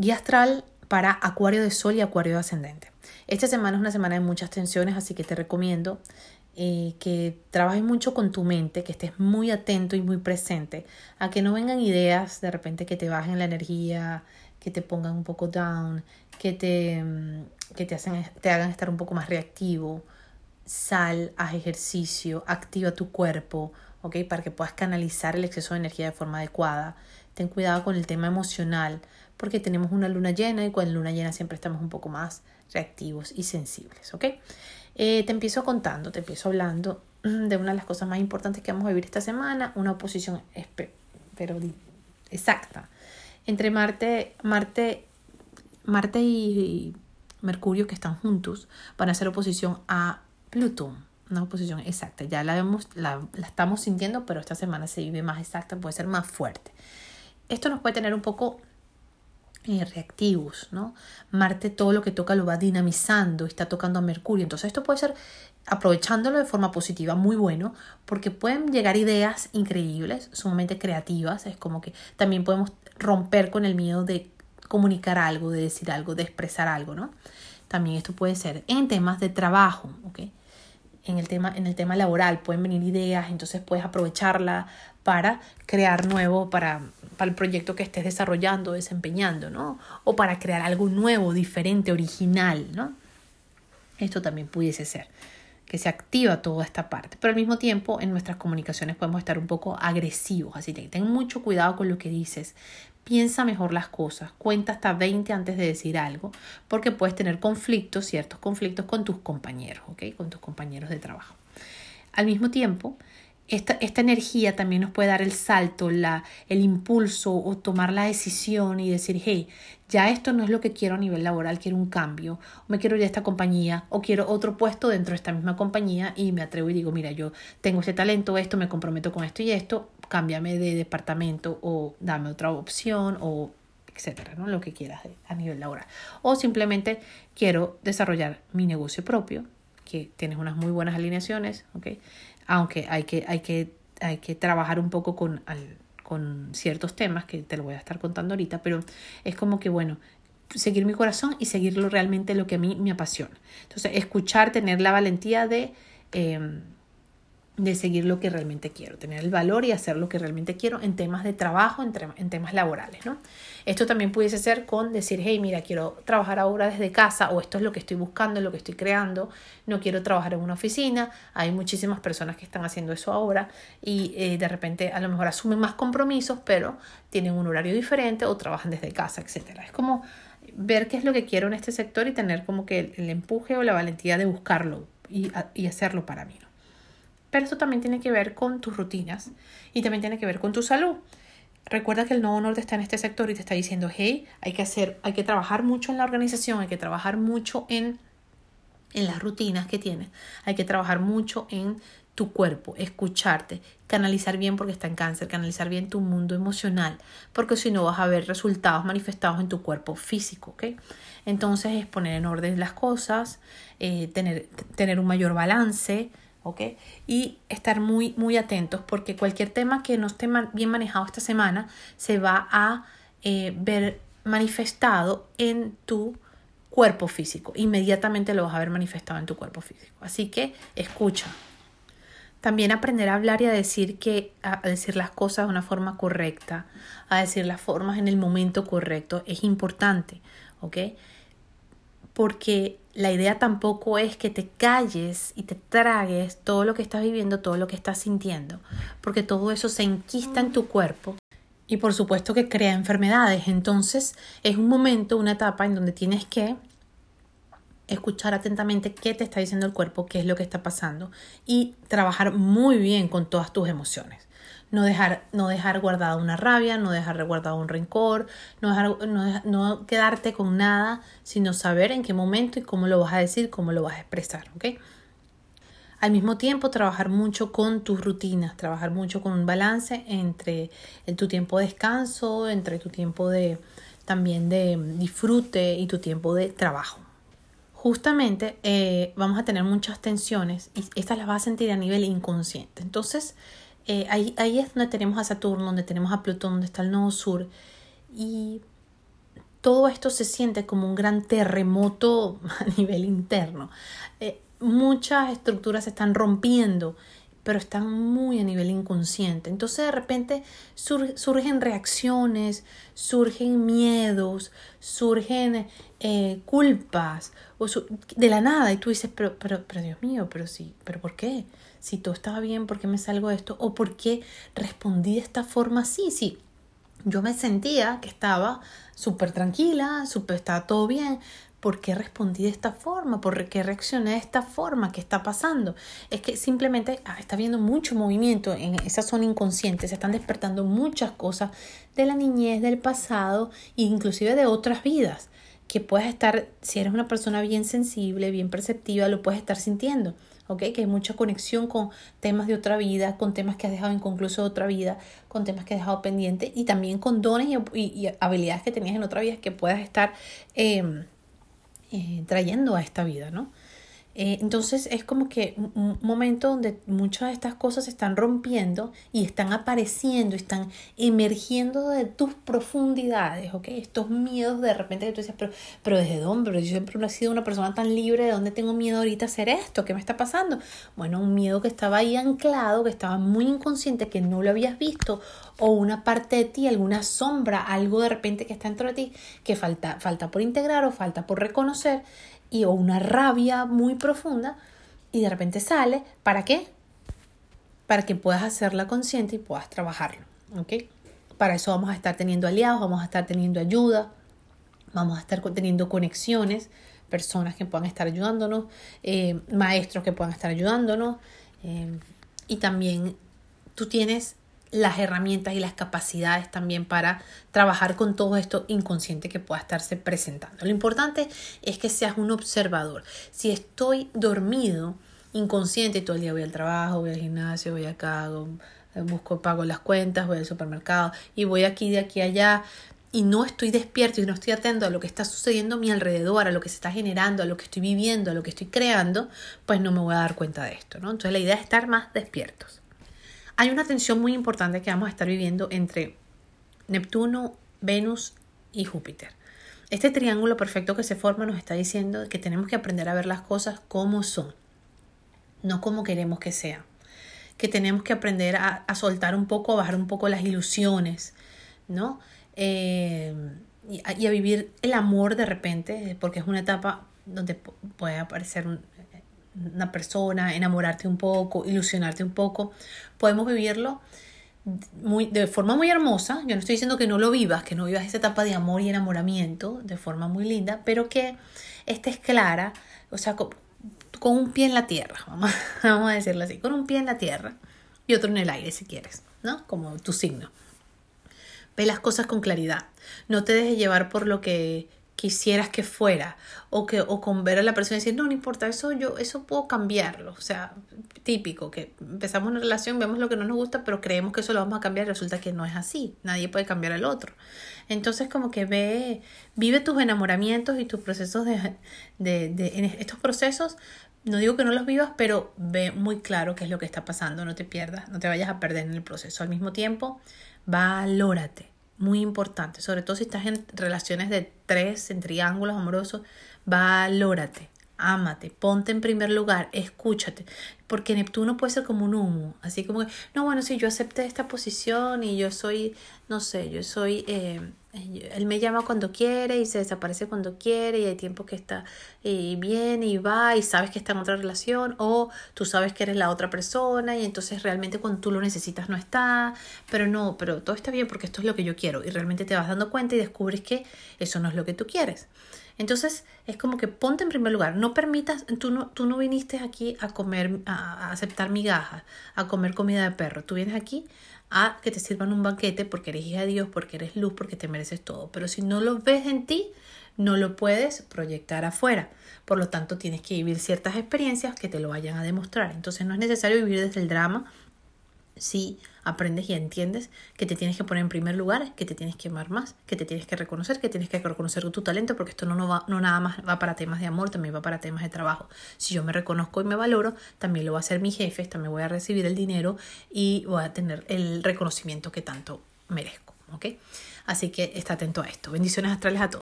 Guía astral para Acuario de Sol y Acuario de Ascendente. Esta semana es una semana de muchas tensiones, así que te recomiendo eh, que trabajes mucho con tu mente, que estés muy atento y muy presente, a que no vengan ideas de repente que te bajen la energía, que te pongan un poco down, que te, mm, que te, te hagan estar un poco más reactivo. Sal, haz ejercicio, activa tu cuerpo, ¿ok? Para que puedas canalizar el exceso de energía de forma adecuada. Ten cuidado con el tema emocional, porque tenemos una luna llena y con luna llena siempre estamos un poco más reactivos y sensibles, ¿ok? Eh, te empiezo contando, te empiezo hablando de una de las cosas más importantes que vamos a vivir esta semana, una oposición pero exacta entre Marte, Marte, Marte y Mercurio que están juntos van a hacer oposición a Plutón, una oposición exacta. Ya la vemos, la estamos sintiendo, pero esta semana se vive más exacta, puede ser más fuerte. Esto nos puede tener un poco eh, reactivos, ¿no? Marte todo lo que toca lo va dinamizando, está tocando a Mercurio. Entonces esto puede ser, aprovechándolo de forma positiva, muy bueno, porque pueden llegar ideas increíbles, sumamente creativas. Es como que también podemos romper con el miedo de comunicar algo, de decir algo, de expresar algo, ¿no? También esto puede ser en temas de trabajo, ¿ok? En el tema, en el tema laboral pueden venir ideas, entonces puedes aprovecharla para crear nuevo, para para el proyecto que estés desarrollando, desempeñando, ¿no? O para crear algo nuevo, diferente, original, ¿no? Esto también pudiese ser, que se activa toda esta parte. Pero al mismo tiempo, en nuestras comunicaciones podemos estar un poco agresivos, así que ten mucho cuidado con lo que dices. Piensa mejor las cosas, cuenta hasta 20 antes de decir algo, porque puedes tener conflictos, ciertos conflictos con tus compañeros, ¿ok? Con tus compañeros de trabajo. Al mismo tiempo, esta, esta, energía también nos puede dar el salto, la, el impulso o tomar la decisión y decir, hey, ya esto no es lo que quiero a nivel laboral, quiero un cambio, o me quiero ir a esta compañía, o quiero otro puesto dentro de esta misma compañía y me atrevo y digo, mira, yo tengo este talento, esto, me comprometo con esto y esto, cámbiame de departamento o dame otra opción o etcétera, ¿no? Lo que quieras a nivel laboral. O simplemente quiero desarrollar mi negocio propio, que tienes unas muy buenas alineaciones, ¿ok? Aunque hay que, hay que, hay que trabajar un poco con, con ciertos temas que te lo voy a estar contando ahorita, pero es como que, bueno, seguir mi corazón y seguirlo realmente lo que a mí me apasiona. Entonces, escuchar, tener la valentía de... Em, de seguir lo que realmente quiero, tener el valor y hacer lo que realmente quiero en temas de trabajo, en, temas laborales, ¿no? Esto también pudiese ser con decir, hey, mira, quiero trabajar ahora desde casa o esto es lo que estoy buscando, lo que estoy creando, no quiero trabajar en una oficina, hay muchísimas personas que están haciendo eso ahora y eh, de repente a lo mejor asumen más compromisos, pero tienen un horario diferente o trabajan desde casa, etcétera. Es como ver qué es lo que quiero en este sector y tener como que el, empuje o la valentía de buscarlo y, y hacerlo para mí. Pero esto también tiene que ver con tus rutinas y también tiene que ver con tu salud. Recuerda que el nuevo norte está en este sector y te está diciendo, hey, hay que hacer, hay que trabajar mucho en la organización, hay que trabajar mucho en, en las rutinas que tienes, hay que trabajar mucho en tu cuerpo, escucharte, canalizar bien porque está en cáncer, canalizar bien tu mundo emocional, porque si no vas a ver resultados manifestados en tu cuerpo físico, ¿ok? Entonces es poner en orden las cosas, eh, tener, tener un mayor balance, ¿ok? Y estar muy, muy atentos porque cualquier tema que no esté bien manejado esta semana se va a eh, ver manifestado en tu cuerpo físico. Inmediatamente lo vas a ver manifestado en tu cuerpo físico. Así que escucha. También aprender a hablar y a decir que a decir las cosas de una forma correcta, a decir las formas en el momento correcto es importante, ¿ok? Porque la idea tampoco es que te calles y te tragues todo lo que estás viviendo, todo lo que estás sintiendo, porque todo eso se enquista en tu cuerpo y por supuesto que crea enfermedades. Entonces es un momento, una etapa en donde tienes que escuchar atentamente qué te está diciendo el cuerpo, qué es lo que está pasando y trabajar muy bien con todas tus emociones no dejar, no dejar guardada una rabia, no dejar guardado un rencor, no, dejar, no, no, quedarte con nada, sino saber en qué momento y cómo lo vas a decir, cómo lo vas a expresar, ¿ok? Al mismo tiempo, trabajar mucho con tus rutinas, trabajar mucho con un balance entre tu tiempo de descanso, entre tu tiempo de también de disfrute y tu tiempo de trabajo. Justamente eh, vamos a tener muchas tensiones y estas las vas a sentir a nivel inconsciente. Entonces, eh, ahí, ahí es donde tenemos a Saturno, donde tenemos a Plutón, donde está el nodo sur. Y todo esto se siente como un gran terremoto a nivel interno. Eh, muchas estructuras se están rompiendo pero están muy a nivel inconsciente. Entonces de repente surgen reacciones, surgen miedos, surgen eh, culpas o de la nada y tú dices, pero, pero, pero Dios mío, pero sí, pero ¿por qué? Si todo estaba bien, ¿por qué me salgo de esto? ¿O por qué respondí de esta forma así? Sí, yo me sentía que estaba súper tranquila, súper, estaba todo bien, ¿Por qué respondí de esta forma? ¿Por qué reaccioné de esta forma? ¿Qué está pasando? Es que simplemente ah, está habiendo mucho movimiento en esa zona inconsciente, se están despertando muchas cosas de la niñez, del pasado inclusive de otras vidas que puedes estar, si eres una persona bien sensible, bien perceptiva, lo puedes estar sintiendo. ¿ok? Que hay mucha conexión con temas de otra vida, con temas que has dejado inconcluso de otra vida, con temas que has dejado pendiente y también con dones y, habilidades que tenías en otra vida que puedas estar em, eh, trayendo a esta vida, ¿no? Eh, entonces es como que un momento donde muchas de estas cosas se están rompiendo y están apareciendo, están emergiendo de tus profundidades, ¿ok? Estos miedos de repente que tú dices, pero, pero ¿desde dónde? Pero yo siempre no he sido una persona tan libre, ¿de dónde tengo miedo ahorita a hacer esto? ¿Qué me está pasando? Bueno, un miedo que estaba ahí anclado, que estaba muy inconsciente, que no lo habías visto, o una parte de ti, alguna sombra, algo de repente que está dentro de ti, que falta, falta por integrar o falta por reconocer y o una rabia muy profunda y de repente sale, ¿para qué? Para que puedas hacerla consciente y puedas trabajarlo, ¿ok? Para eso vamos a estar teniendo aliados, vamos a estar teniendo ayuda, vamos a estar teniendo conexiones, personas que puedan estar ayudándonos, eh, maestros que puedan estar ayudándonos eh, y también tú tienes las herramientas y las capacidades también para trabajar con todo esto inconsciente que pueda estarse presentando. Lo importante es que seas un observador. Si estoy dormido, inconsciente, todo el día voy al trabajo, voy al gimnasio, voy acá, busco, pago las cuentas, voy al supermercado y voy aquí, de aquí, allá, y no estoy despierto y no estoy atento a lo que está sucediendo a mi alrededor, a lo que se está generando, a lo que estoy viviendo, a lo que estoy creando, pues no me voy a dar cuenta de esto, ¿no? Entonces la idea es estar más despiertos. Hay una tensión muy importante que vamos a estar viviendo entre Neptuno, Venus y Júpiter. Este triángulo perfecto que se forma nos está diciendo que tenemos que aprender a ver las cosas como son, no como queremos que sean. Que tenemos que aprender a, soltar un poco, a bajar un poco las ilusiones, ¿no? Eh, y, a, vivir el amor de repente, porque es una etapa donde puede aparecer un, una persona, enamorarte un poco, ilusionarte un poco, podemos vivirlo muy, de forma muy hermosa. Yo no estoy diciendo que no lo vivas, que no vivas esa etapa de amor y enamoramiento de forma muy linda, pero que estés clara, o sea, con, un pie en la tierra, vamos, vamos a decirlo así, con un pie en la tierra y otro en el aire si quieres, ¿no? Como tu signo. Ve las cosas con claridad. No te dejes llevar por lo que quisieras que fuera o que o con ver a la persona y decir no no importa eso yo eso puedo cambiarlo o sea típico que empezamos una relación vemos lo que no nos gusta pero creemos que eso lo vamos a cambiar y resulta que no es así nadie puede cambiar al otro entonces como que ve vive tus enamoramientos y tus procesos de, de, de estos procesos no digo que no los vivas, pero ve muy claro qué es lo que está pasando, no te pierdas, no te vayas a perder en el proceso. Al mismo tiempo, valórate, muy importante, sobre todo si estás en relaciones de tres, en triángulos amorosos, valórate, ámate, ponte en primer lugar, escúchate, porque Neptuno puede ser como un humo, así como que, no, bueno, si yo acepté esta posición y yo soy, no sé, yo soy eh, él me llama cuando quiere y se desaparece cuando quiere y hay tiempo que está y viene y va y sabes que está en otra relación o tú sabes que eres la otra persona y entonces realmente cuando tú lo necesitas no está, pero no, pero todo está bien porque esto es lo que yo quiero y realmente te vas dando cuenta y descubres que eso no es lo que tú quieres. Entonces es como que ponte en primer lugar, no permitas, tú no, tú no viniste aquí a comer, a, a aceptar migajas, a comer comida de perro, tú vienes aquí a que te sirvan un banquete porque eres hija de Dios, porque eres luz, porque te mereces todo. Pero si no lo ves en ti, no lo puedes proyectar afuera. Por lo tanto, tienes que vivir ciertas experiencias que te lo vayan a demostrar. Entonces, no es necesario vivir desde el drama, si aprendes y entiendes que te tienes que poner en primer lugar, que te tienes que amar más, que te tienes que reconocer, que tienes que reconocer tu talento, porque esto no, no, va, no nada más va para temas de amor, también va para temas de trabajo. Si yo me reconozco y me valoro, también lo va a hacer mi jefe, también voy a recibir el dinero y voy a tener el reconocimiento que tanto merezco. ¿ok? Así que está atento a esto. Bendiciones astrales a todos.